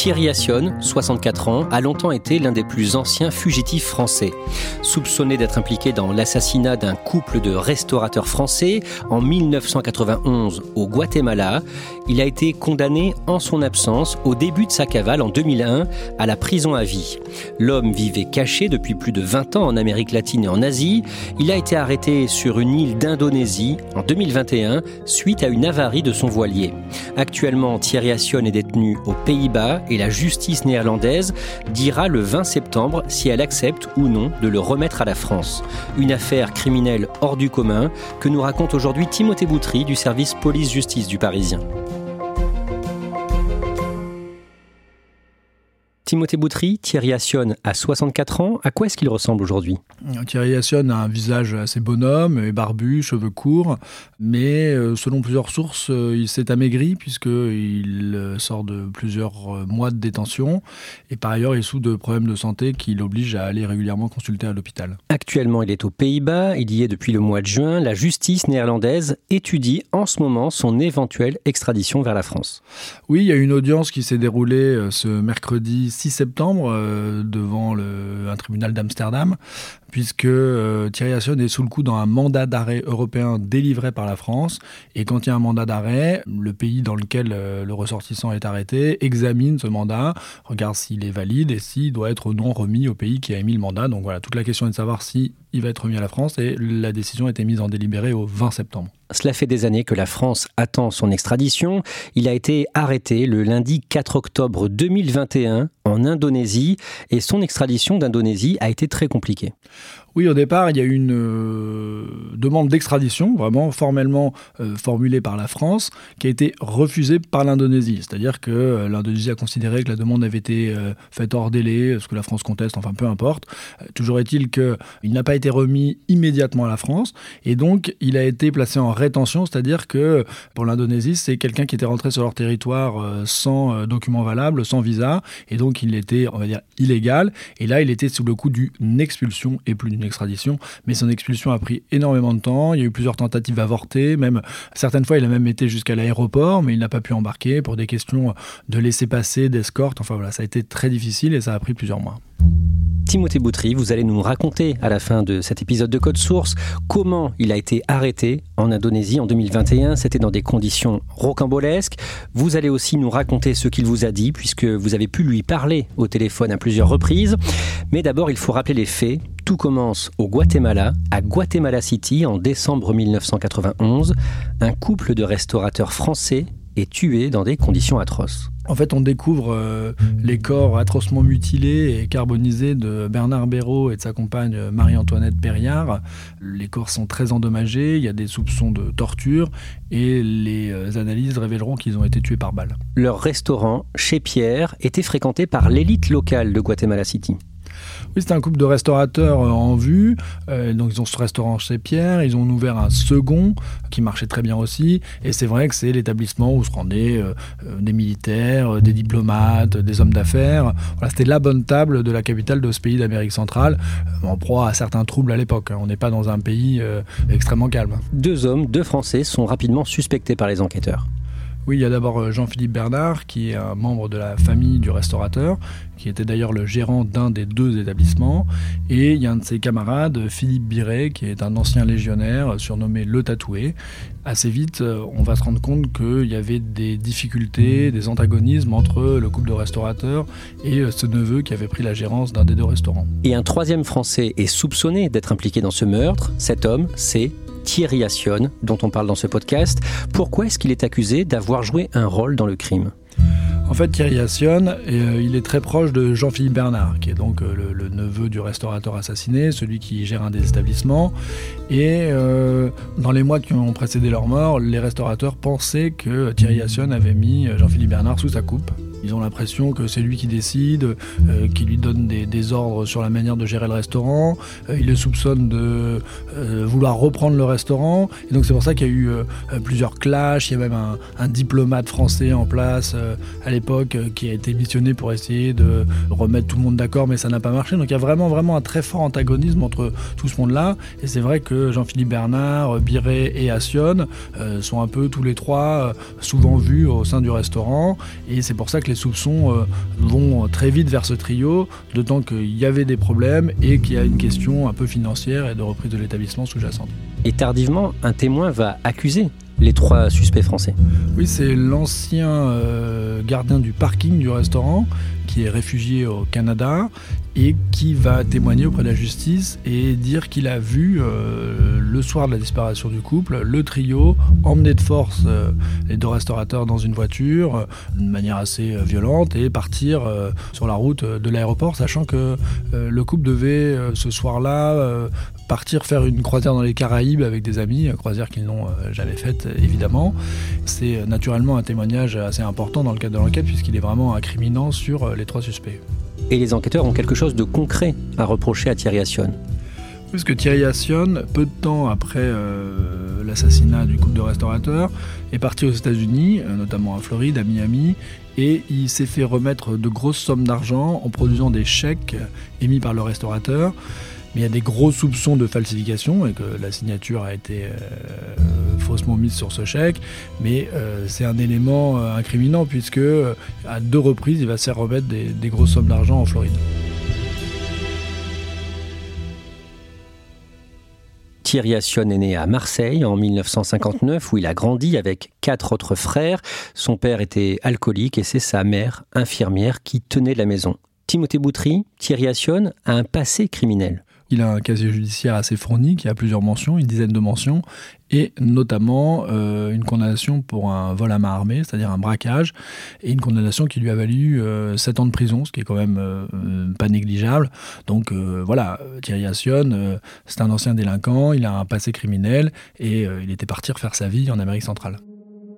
Thierry Assion, 64 ans, a longtemps été l'un des plus anciens fugitifs français. Soupçonné d'être impliqué dans l'assassinat d'un couple de restaurateurs français en 1991 au Guatemala, il a été condamné en son absence au début de sa cavale en 2001 à la prison à vie. L'homme vivait caché depuis plus de 20 ans en Amérique latine et en Asie. Il a été arrêté sur une île d'Indonésie en 2021 suite à une avarie de son voilier. Actuellement, Thierry Assion est détenu aux Pays-Bas et la justice néerlandaise dira le 20 septembre si elle accepte ou non de le remettre à la France. Une affaire criminelle hors du commun que nous raconte aujourd'hui Timothée Boutry du service police-justice du Parisien. Timothée Boutry, Thierry Assion a 64 ans. À quoi est-ce qu'il ressemble aujourd'hui? Thierry Assion a un visage assez bonhomme, barbu, cheveux courts, mais euh, selon plusieurs sources, euh, il s'est amaigri puisqu'il euh, sort de plusieurs mois de détention et par ailleurs il souffre de problèmes de santé qui l'obligent à aller régulièrement consulter à l'hôpital. Actuellement, il est aux Pays-Bas, il y est depuis le mois de juin. La justice néerlandaise étudie en ce moment son éventuelle extradition vers la France. Oui, il y a une audience qui s'est déroulée ce mercredi 6 septembre euh, devant le, un tribunal d'Amsterdam, puisque euh, Thierry Assion est sous le coup dans un mandat d'arrêt européen délivré par la France. Et quand il y a un mandat d'arrêt, le pays dans lequel euh, le ressortissant est arrêté examine ce mandat, regarde s'il est valide et s'il doit être ou non remis au pays qui a émis le mandat. Donc voilà, toute la question est de savoir si il va être remis à la France et la décision a été mise en délibéré au 20 septembre. Cela fait des années que la France attend son extradition. Il a été arrêté le lundi 4 octobre 2021 en Indonésie et son extradition d'Indonésie a été très compliquée. Oui, au départ, il y a une euh, demande d'extradition, vraiment formellement euh, formulée par la France, qui a été refusée par l'Indonésie. C'est-à-dire que euh, l'Indonésie a considéré que la demande avait été faite hors délai, ce que la France conteste, enfin peu importe. toujours est-il qu'il n'a pas été remis immédiatement à la France, et donc il a été placé en rétention, c'est-à-dire que pour l'Indonésie, c'est quelqu'un qui était rentré sur leur territoire sans document valable, sans visa, et donc il était, on va dire, illégal, et là il était sous le coup d'une expulsion et plus d'une extradition, mais son expulsion a pris énormément Il y a eu plusieurs tentatives avortées, même certaines fois il a même été jusqu'à l'aéroport, mais il n'a pas pu embarquer pour des questions de laisser passer, d'escorte. Enfin voilà, ça a été très difficile et ça a pris plusieurs mois. Timothée Boutry, vous allez nous raconter à la fin de cet épisode de Code Source comment il a été arrêté en Indonésie en 2021. C'était dans des conditions rocambolesques. Vous allez aussi nous raconter ce qu'il vous a dit, puisque vous avez pu lui parler au téléphone à plusieurs reprises. Mais d'abord, il faut rappeler les faits. Tout commence au Guatemala, à Guatemala City, en décembre 1991. Un couple de restaurateurs français est tué dans des conditions atroces. En fait, on découvre euh, les corps atrocement mutilés et carbonisés de Bernard Béraud et de sa compagne euh, Marie-Antoinette Perriard. Les corps sont très endommagés, il y a des soupçons de torture et les euh, analyses révéleront qu'ils ont été tués par balle. Leur restaurant, chez Pierre, était fréquenté par l'élite locale de Guatemala City. Oui, c'était un couple de restaurateurs euh, en vue. Euh, donc, ils ont ce restaurant chez Pierre. Ils ont ouvert un second qui marchait très bien aussi. Et c'est vrai que c'est l'établissement où se rendaient euh, des militaires, des diplomates, des hommes d'affaires. C'était la bonne table de la capitale de ce pays d'Amérique centrale, en proie à certains troubles à l'époque. On n'est pas dans un pays extrêmement calme. Deux hommes, deux Français, sont rapidement suspectés par les enquêteurs. Oui, il y a d'abord euh, Jean-Philippe Bernard, qui est un membre de la famille du restaurateur, qui était d'ailleurs le gérant d'un des deux établissements. Et il y a un de ses camarades, Philippe Biret, qui est un ancien légionnaire, surnommé Le Tatoué. Assez vite, euh, on va se rendre compte qu'il y avait des difficultés, des antagonismes entre le couple de restaurateurs et euh, ce neveu qui avait pris la gérance d'un des deux restaurants. Et un troisième Français est soupçonné d'être impliqué dans ce meurtre. Cet homme, c'est Thierry Assion, dont on parle dans ce podcast. Pourquoi est-ce qu'il est accusé d'avoir joué un rôle dans le crime? En fait, Thierry Assion, euh, il est très proche de Jean-Philippe Bernard, qui est donc euh, le, neveu du restaurateur assassiné, celui qui gère un des établissements. Et euh, dans les mois qui ont précédé leur mort, les restaurateurs pensaient que Thierry Assion avait mis Jean-Philippe Bernard sous sa coupe. Ils ont l'impression que c'est lui qui décide, euh, qui lui donne des, ordres sur la manière de gérer le restaurant. Euh, ils le soupçonnent de euh, vouloir reprendre le restaurant. Et donc c'est pour ça qu'il y a eu plusieurs clashs. Il y a même un, diplomate français en place à l'époque qui a été missionné pour essayer de remettre tout le monde d'accord, mais ça n'a pas marché. Donc il y a vraiment, vraiment un très fort antagonisme entre tout ce monde-là. Et c'est vrai que Jean-Philippe Bernard, Biret et Assion sont un peu tous les trois souvent vus au sein du restaurant. Et c'est pour ça que les soupçons euh, vont très vite vers ce trio, d'autant qu'il y avait des problèmes et qu'il y a une question un peu financière et de reprise de l'établissement sous-jacente. Et tardivement, un témoin va accuser les trois suspects français. Oui, c'est l'ancien euh, gardien du parking du restaurant qui est réfugié au Canada et qui va témoigner auprès de la justice et dire qu'il a vu euh, le soir de la disparition du couple le trio emmener de force euh, les deux restaurateurs dans une voiture euh, de manière assez violente et partir sur la route de l'aéroport sachant que le couple devait ce soir-là partir faire une croisière dans les Caraïbes avec des amis, croisière qu'ils n'ont jamais faite évidemment. C'est naturellement un témoignage assez important dans le cadre de l'enquête puisqu'il est vraiment incriminant sur les trois suspects. Et les enquêteurs ont quelque chose de concret à reprocher à Thierry Assion. Puisque Thierry Assion, peu de temps après euh, l'assassinat du couple de restaurateurs, est parti aux États-Unis, euh, notamment à Floride, à Miami, et il s'est fait remettre de grosses sommes d'argent en produisant des chèques émis par le restaurateur mais il y a des gros soupçons de falsification et que la signature a été euh, faussement mise sur ce chèque. Mais euh, c'est un élément euh, incriminant puisque à deux reprises, il va se faire remettre des, grosses sommes d'argent en Floride. Thierry Assion est né à Marseille en 1959 où il a grandi avec quatre autres frères. Son père était alcoolique et c'est sa mère, infirmière, qui tenait la maison. Timothée Boutry, Thierry Assion a un passé criminel. Il a un casier judiciaire assez fourni qui a plusieurs mentions, une dizaine de mentions, et notamment euh, une condamnation pour un vol à main armée, c'est-à-dire un braquage, et une condamnation qui lui a valu euh, 7 ans de prison, ce qui est quand même euh, pas négligeable. Donc euh, voilà, Thierry Assion, c'est un ancien délinquant, il a un passé criminel, et il était parti refaire sa vie en Amérique centrale.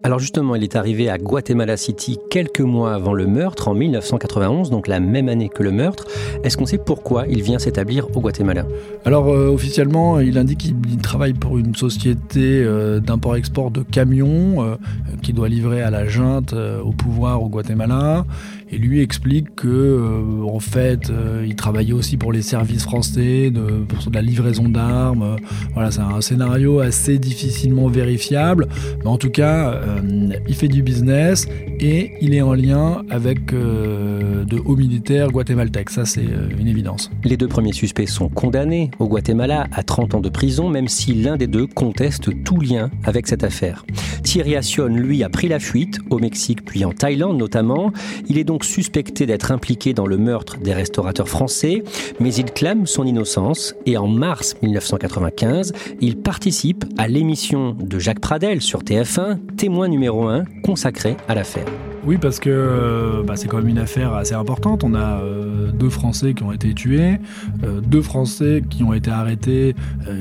Alors justement, il est arrivé à Guatemala City quelques mois avant le meurtre, en 1991, donc la même année que le meurtre. Est-ce qu'on sait pourquoi il vient s'établir au Guatemala? Alors euh, officiellement, il indique qu'il travaille pour une société euh, d'import-export de camions euh, qui doit livrer à la junte au pouvoir au Guatemala. Et lui explique que, en fait, il travaillait aussi pour les services français, de, pour la livraison d'armes. Voilà, c'est un scénario assez difficilement vérifiable. Mais en tout cas, euh, il fait du business et il est en lien avec euh, de hauts militaires guatémaltèques. Ça, c'est euh, une évidence. Les deux premiers suspects sont condamnés au Guatemala à 30 ans de prison, même si l'un des deux conteste tout lien avec cette affaire. Thierry Assion, lui, a pris la fuite au Mexique puis en Thaïlande notamment. Il est donc suspecté d'être impliqué dans le meurtre des restaurateurs français, mais il clame son innocence et en mars 1995, il participe à l'émission de Jacques Pradel sur TF1, témoin numéro un consacré à l'affaire. Oui, parce que euh, bah, c'est quand même une affaire assez importante. On a euh, deux Français qui ont été tués, euh, deux Français qui ont été arrêtés,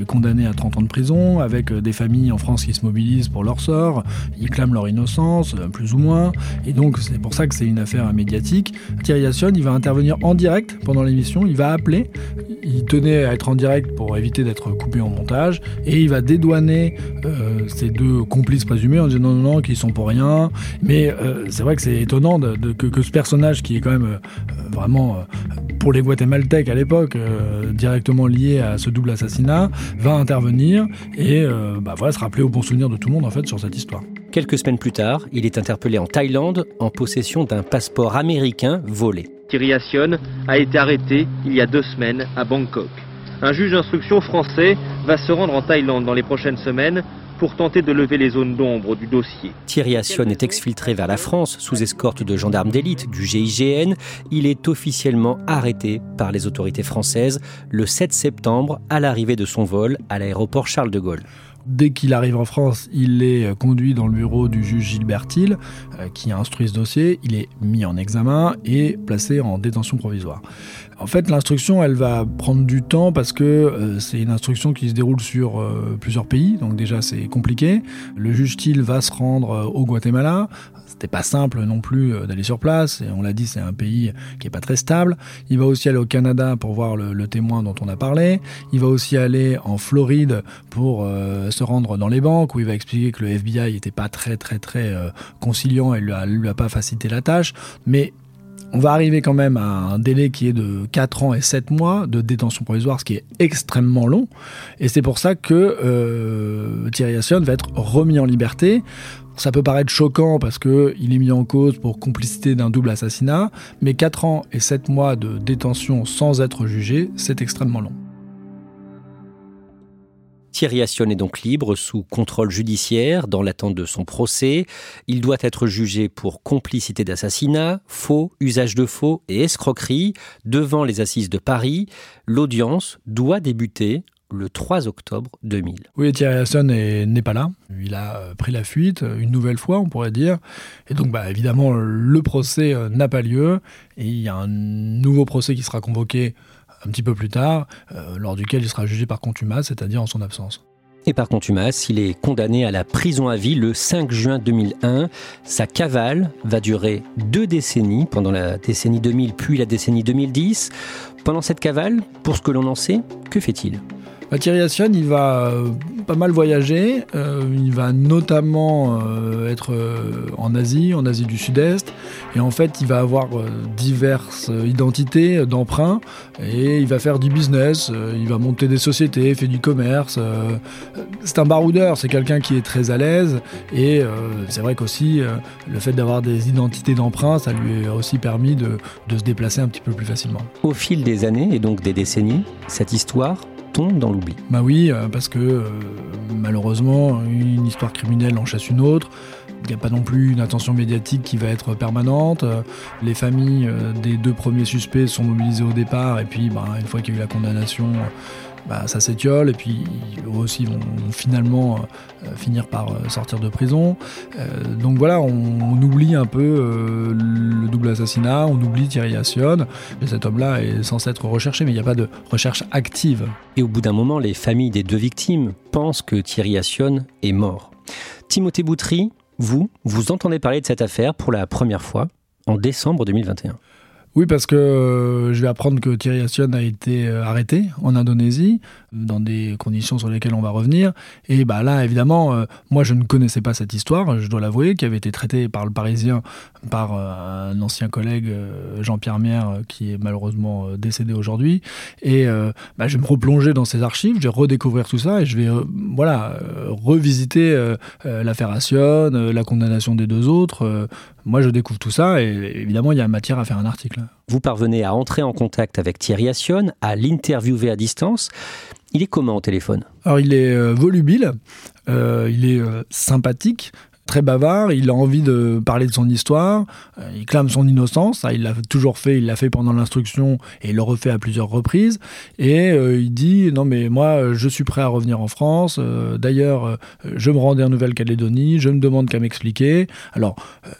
condamnés à 30 ans de prison, avec des familles en France qui se mobilisent pour leur sort. Ils clament leur innocence, plus ou moins. Et donc, c'est pour ça que c'est une affaire médiatique. Thierry Assion, il va intervenir en direct pendant l'émission. Il va appeler. Il tenait à être en direct pour éviter d'être coupé en montage. Et il va dédouaner ces deux complices présumés en disant non, non, non, qu'ils sont pour rien. Mais c'est vrai que c'est étonnant de, que, ce personnage qui est quand même euh, vraiment euh, pour les Guatémaltèques à l'époque euh, directement lié à ce double assassinat va intervenir et bah, voilà, se rappeler au bon souvenir de tout le monde en fait sur cette histoire. Quelques semaines plus tard, il est interpellé en Thaïlande en possession d'un passeport américain volé. Thierry Assion a été arrêté il y a deux semaines à Bangkok. Un juge d'instruction français va se rendre en Thaïlande dans les prochaines semaines pour tenter de lever les zones d'ombre du dossier. Thierry Assion est exfiltré vers la France sous escorte de gendarmes d'élite du GIGN. Il est officiellement arrêté par les autorités françaises le 7 septembre à l'arrivée de son vol à l'aéroport Charles de Gaulle. Dès qu'il arrive en France, il est conduit dans le bureau du juge Gilbert Thiel, euh, qui a instruit ce dossier. Il est mis en examen et placé en détention provisoire. En fait, l'instruction, elle va prendre du temps parce que euh, c'est une instruction qui se déroule sur euh, plusieurs pays, donc déjà c'est compliqué. Le juge Thiel va se rendre au Guatemala. C'était pas simple non plus d'aller sur place, et on l'a dit, c'est un pays qui est pas très stable. Il va aussi aller au Canada pour voir le, témoin dont on a parlé. Il va aussi aller en Floride pour se rendre dans les banques où il va expliquer que le FBI n'était pas très très très euh, conciliant et lui a, lui a pas facilité la tâche. Mais on va arriver quand même à un délai qui est de 4 ans et 7 mois de détention provisoire, ce qui est extrêmement long. Et c'est pour ça que euh, Thierry Assion va être remis en liberté. Ça peut paraître choquant parce qu'il est mis en cause pour complicité d'un double assassinat, mais 4 ans et 7 mois de détention sans être jugé, c'est extrêmement long. Thierry Assion est donc libre sous contrôle judiciaire dans l'attente de son procès. Il doit être jugé pour complicité d'assassinat, faux, usage de faux et escroquerie devant les assises de Paris. L'audience doit débuter le 3 octobre 2000. Oui, Thierry Asson n'est pas là. Il a euh, pris la fuite une nouvelle fois, on pourrait dire. Et donc, bah, évidemment, le procès euh, n'a pas lieu. Et il y a un nouveau procès qui sera convoqué un petit peu plus tard, euh, lors duquel il sera jugé par contumace, c'est-à-dire en son absence. Et par contumace, il est condamné à la prison à vie le 5 juin 2001. Sa cavale va durer deux décennies, pendant la décennie 2000 puis la décennie 2010. Pendant cette cavale, pour ce que l'on en sait, que fait-il? Thierry Assion, il va euh, pas mal voyager. Euh, il va notamment euh, être en Asie, en Asie du Sud-Est. Et en fait, il va avoir diverses identités d'emprunt. Et il va faire du business. il va monter des sociétés, fait du commerce. c'est un baroudeur. C'est quelqu'un qui est très à l'aise. Et c'est vrai qu'aussi, le fait d'avoir des identités d'emprunt, ça lui a aussi permis de se déplacer un petit peu plus facilement. Au fil des années et donc des décennies, cette histoire tombe dans l'oubli. Bah oui, euh, parce que euh, malheureusement, une histoire criminelle en chasse une autre. Il n'y a pas non plus une attention médiatique qui va être permanente. Les familles euh, des deux premiers suspects sont mobilisées au départ, et puis bah, une fois qu'il y a eu la condamnation, bah, ça s'étiole et puis eux aussi vont, finalement euh, finir par euh, sortir de prison. Euh, donc voilà, on, oublie un peu le double assassinat, on oublie Thierry Assion. Et cet homme-là est censé être recherché, mais il n'y a pas de recherche active. Et au bout d'un moment, les familles des deux victimes pensent que Thierry Assion est mort. Timothée Boutry, vous, vous entendez parler de cette affaire pour la première fois en décembre 2021. Oui, parce que euh, je vais apprendre que Thierry Assion a été euh, arrêté en Indonésie, dans des conditions sur lesquelles on va revenir. Et bah là, évidemment, euh, moi, je ne connaissais pas cette histoire, je dois l'avouer, qui avait été traitée par le Parisien, par un ancien collègue, Jean-Pierre Mière, qui est malheureusement décédé aujourd'hui. Et bah, je vais me replonger dans ces archives, je vais redécouvrir tout ça et je vais voilà, revisiter l'affaire Assion, la condamnation des deux autres. Moi, je découvre tout ça et évidemment, il y a matière à faire un article vous parvenez à entrer en contact avec Thierry Assion, à l'interviewer à distance. Il est comment au téléphone? Alors il est euh, volubile, euh, il est euh, sympathique, très bavard, il a envie de parler de son histoire, euh, il clame son innocence, il l'a toujours fait, il l'a fait pendant l'instruction et il le refait à plusieurs reprises, et euh, il dit non mais moi je suis prêt à revenir en France, euh, d'ailleurs je me rendais en Nouvelle-Calédonie, je ne demande qu'à m'expliquer. Alors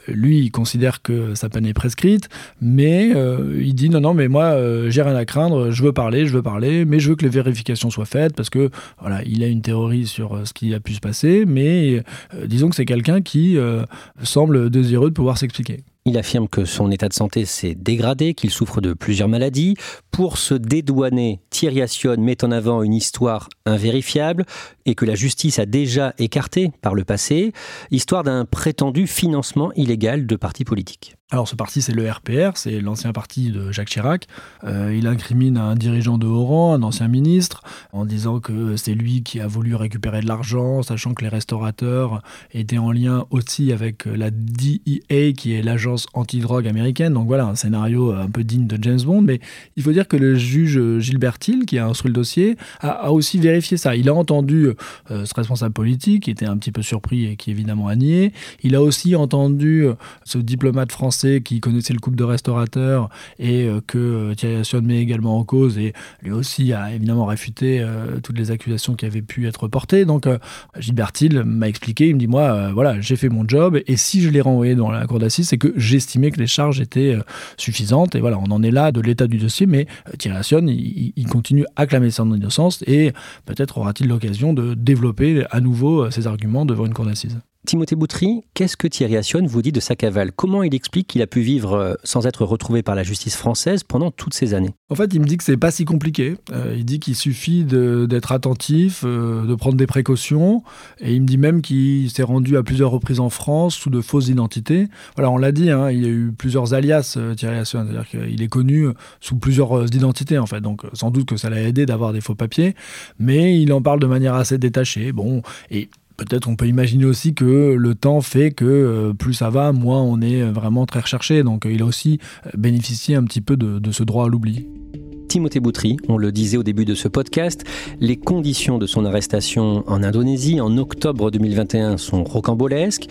lui il considère que sa peine est prescrite, mais il dit non non mais moi j'ai rien à craindre, je veux parler, je veux parler, mais je veux que les vérifications soient faites parce que voilà il a une théorie sur ce qui a pu se passer, mais disons que c'est quelqu'un qui euh, semble désireux de pouvoir s'expliquer. Il affirme que son état de santé s'est dégradé, qu'il souffre de plusieurs maladies. Pour se dédouaner, Thierry Assion met en avant une histoire invérifiable et que la justice a déjà écartée par le passé, histoire d'un prétendu financement illégal de partis politiques. Alors ce parti, c'est le RPR, c'est l'ancien parti de Jacques Chirac. Euh, il incrimine un dirigeant de haut rang, un ancien ministre, en disant que c'est lui qui a voulu récupérer de l'argent, sachant que les restaurateurs étaient en lien aussi avec la DEA, qui est l'agence anti-drogue américaine. Donc voilà, un scénario un peu digne de James Bond. Mais il faut dire que le juge Gilbert Hill, qui a instruit le dossier, a, aussi vérifié ça. Il a entendu euh, ce responsable politique, qui était un petit peu surpris et qui évidemment a nié. Il a aussi entendu ce diplomate français qu'il connaissait le couple de restaurateurs et que Thierry Assion met également en cause et lui aussi a évidemment réfuté toutes les accusations qui avaient pu être portées. Donc Gilbert Hill m'a expliqué, il me dit moi voilà j'ai fait mon job et si je l'ai renvoyé dans la cour d'assises c'est que j'estimais que les charges étaient suffisantes et voilà on en est là de l'état du dossier mais Thierry il, il continue à clamer son innocence et peut-être aura-t-il l'occasion de développer à nouveau ses arguments devant une cour d'assises. Timothée Boutry, qu'est-ce que Thierry Assion vous dit de sa cavale? Comment il explique qu'il a pu vivre euh, sans être retrouvé par la justice française pendant toutes ces années? En fait, il me dit que c'est pas si compliqué. Euh, il dit qu'il suffit d'être attentif, euh, de prendre des précautions, et il me dit même qu'il s'est rendu à plusieurs reprises en France sous de fausses identités. Voilà, on l'a dit, hein, il y a eu plusieurs alias Thierry Assion, c'est-à-dire qu'il est connu sous plusieurs identités en fait. Donc sans doute que ça l'a aidé d'avoir des faux papiers, mais il en parle de manière assez détachée. Bon, et Peut-être on peut imaginer aussi que le temps fait que euh, plus ça va, moins on est vraiment très recherché. Donc il a aussi euh, bénéficié un petit peu de, ce droit à l'oubli. Timothée Boutry, on le disait au début de ce podcast, les conditions de son arrestation en Indonésie en octobre 2021 sont rocambolesques.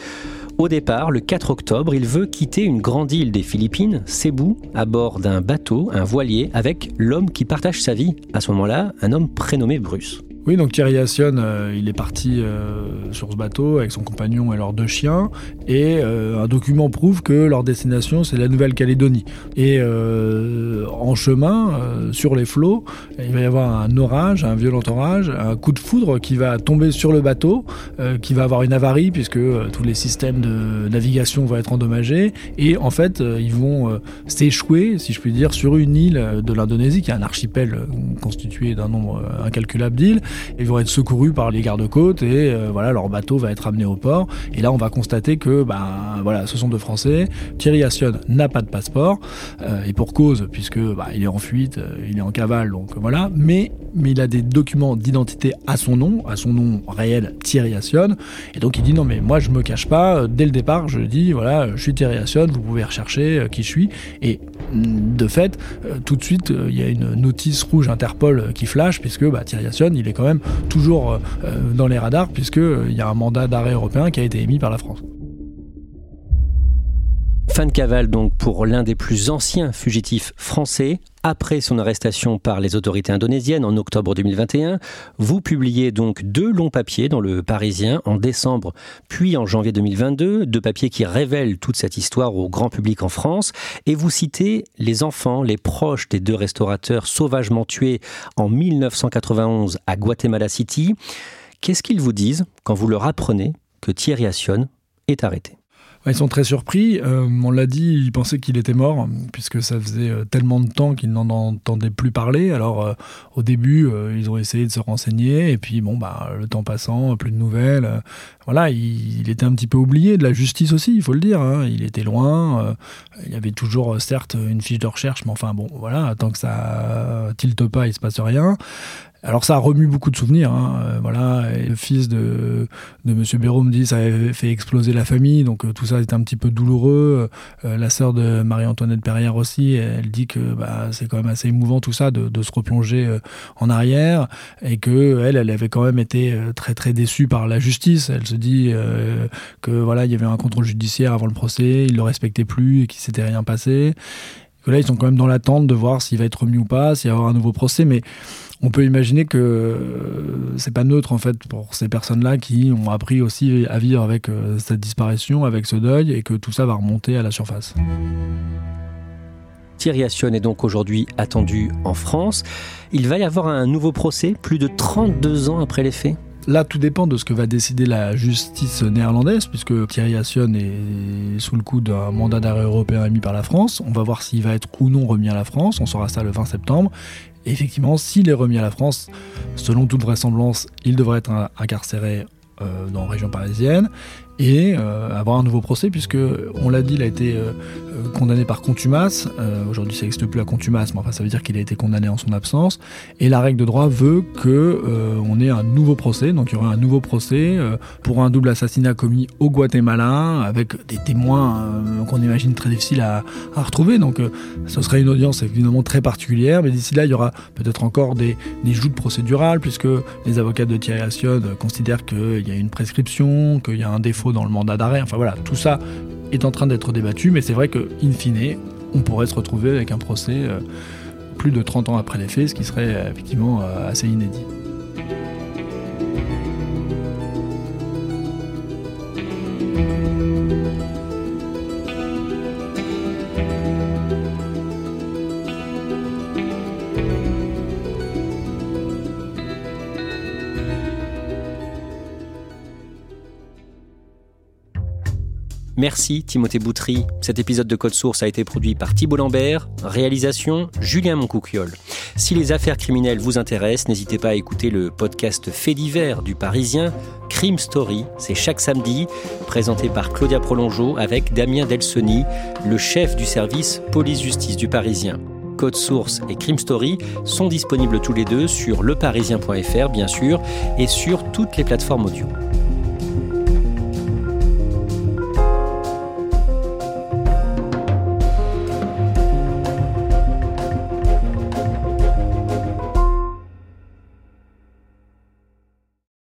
Au départ, le 4 octobre, il veut quitter une grande île des Philippines, Cebu, à bord d'un bateau, un voilier, avec l'homme qui partage sa vie. À ce moment-là, un homme prénommé Bruce. Oui, donc Thierry Assion, euh, il est parti euh, sur ce bateau avec son compagnon et leurs deux chiens, et euh, un document prouve que leur destination c'est la Nouvelle-Calédonie. Et en chemin, sur les flots, il va y avoir un orage, un violent orage, un coup de foudre qui va tomber sur le bateau, qui va avoir une avarie puisque tous les systèmes de navigation vont être endommagés, et en fait ils vont s'échouer, si je puis dire, sur une île de l'Indonésie qui est un archipel constitué d'un nombre incalculable d'îles ils vont être secourus par les gardes-côtes et euh, voilà, leur bateau va être amené au port. Et là, on va constater que ben, voilà, ce sont deux Français. Thierry Assion n'a pas de passeport euh, et pour cause, puisque bah, il est en fuite, euh, il est en cavale, donc voilà. Mais, mais il a des documents d'identité à son nom, à son nom réel, Thierry Assion. Et donc il dit non, mais moi je me cache pas. Dès le départ, je dis voilà, je suis Thierry Assion, vous pouvez rechercher qui je suis. Et mm, de fait, tout de suite, il y a une notice rouge Interpol qui flash, puisque bah, Thierry Assion, il est quand même toujours euh, dans les radars, puisqu'il euh, y a un mandat d'arrêt européen qui a été émis par la France. Fin de cavale donc pour l'un des plus anciens fugitifs français. Après son arrestation par les autorités indonésiennes en octobre 2021, vous publiez donc deux longs papiers dans le Parisien en décembre puis en janvier 2022, deux papiers qui révèlent toute cette histoire au grand public en France, et vous citez les enfants, les proches des deux restaurateurs sauvagement tués en 1991 à Guatemala City. Qu'est-ce qu'ils vous disent quand vous leur apprenez que Thierry Assion est arrêté? Ils sont très surpris. Euh, on l'a dit, ils pensaient qu'il était mort, puisque ça faisait euh, tellement de temps qu'ils n'en entendaient plus parler. Alors, euh, au début, ils ont essayé de se renseigner, et puis, bon, bah, le temps passant, plus de nouvelles. voilà, il, était un petit peu oublié de la justice aussi, il faut le dire. Hein. Il était loin. il y avait toujours, certes, une fiche de recherche, mais enfin, bon, voilà, tant que ça tilte pas, il se passe rien. Alors ça a remu beaucoup de souvenirs. Hein. Euh, voilà, le fils de, de Monsieur Béraud me dit ça avait fait exploser la famille, donc euh, tout ça était un petit peu douloureux. Euh, la sœur de Marie-Antoinette Perrière aussi, elle dit que bah, c'est quand même assez émouvant tout ça de, de se replonger en arrière et que elle, elle avait quand même été très très déçue par la justice. Elle se dit que voilà, il y avait un contrôle judiciaire avant le procès, il le respectait plus et qu'il s'était rien passé. Que là, ils sont quand même dans l'attente de voir s'il va être remis ou pas, s'il va y avoir un nouveau procès, mais on peut imaginer que euh, c'est pas neutre en fait pour ces personnes-là qui ont appris aussi à vivre avec euh, cette disparition, avec ce deuil, et que tout ça va remonter à la surface. Thierry Assion est donc aujourd'hui attendu en France. Il va y avoir un nouveau procès, plus de 32 ans après les faits Là, tout dépend de ce que va décider la justice néerlandaise, puisque Thierry Assion est sous le coup d'un mandat d'arrêt européen émis par la France. On va voir s'il va être ou non remis à la France. On saura ça le 20 septembre effectivement, s'il est remis à la France, selon toute vraisemblance, il devrait être incarcéré euh, dans la région parisienne et euh, avoir un nouveau procès puisque on l'a dit il a été euh, condamné par contumace. Aujourd'hui ça n'existe plus la contumace mais enfin ça veut dire qu'il a été condamné en son absence. Et la règle de droit veut que on ait un nouveau procès. Donc il y aura un nouveau procès pour un double assassinat commis au Guatemala avec des témoins qu'on imagine très difficiles à, retrouver. Donc ce serait une audience évidemment très particulière. Mais d'ici là il y aura peut-être encore des, des joutes procédurales puisque les avocats de Thierry Assion considèrent qu'il y a une prescription qu'il y a un défaut dans le mandat d'arrêt. Enfin voilà, tout ça est en train d'être débattu, mais c'est vrai que, in fine, on pourrait se retrouver avec un procès euh, plus de 30 ans après les faits, ce qui serait euh, effectivement euh, assez inédit. Merci Timothée Boutry. Cet épisode de Code Source a été produit par Thibault Lambert, réalisation Julien Moncouquiole. Si les affaires criminelles vous intéressent, n'hésitez pas à écouter le podcast Fait divers du Parisien, Crime Story, c'est chaque samedi, présenté par Claudia Prolongeau avec Damien Delsoni, le chef du service police-justice du Parisien. Code Source et Crime Story sont disponibles tous les deux sur leparisien.fr bien sûr et sur toutes les plateformes audio.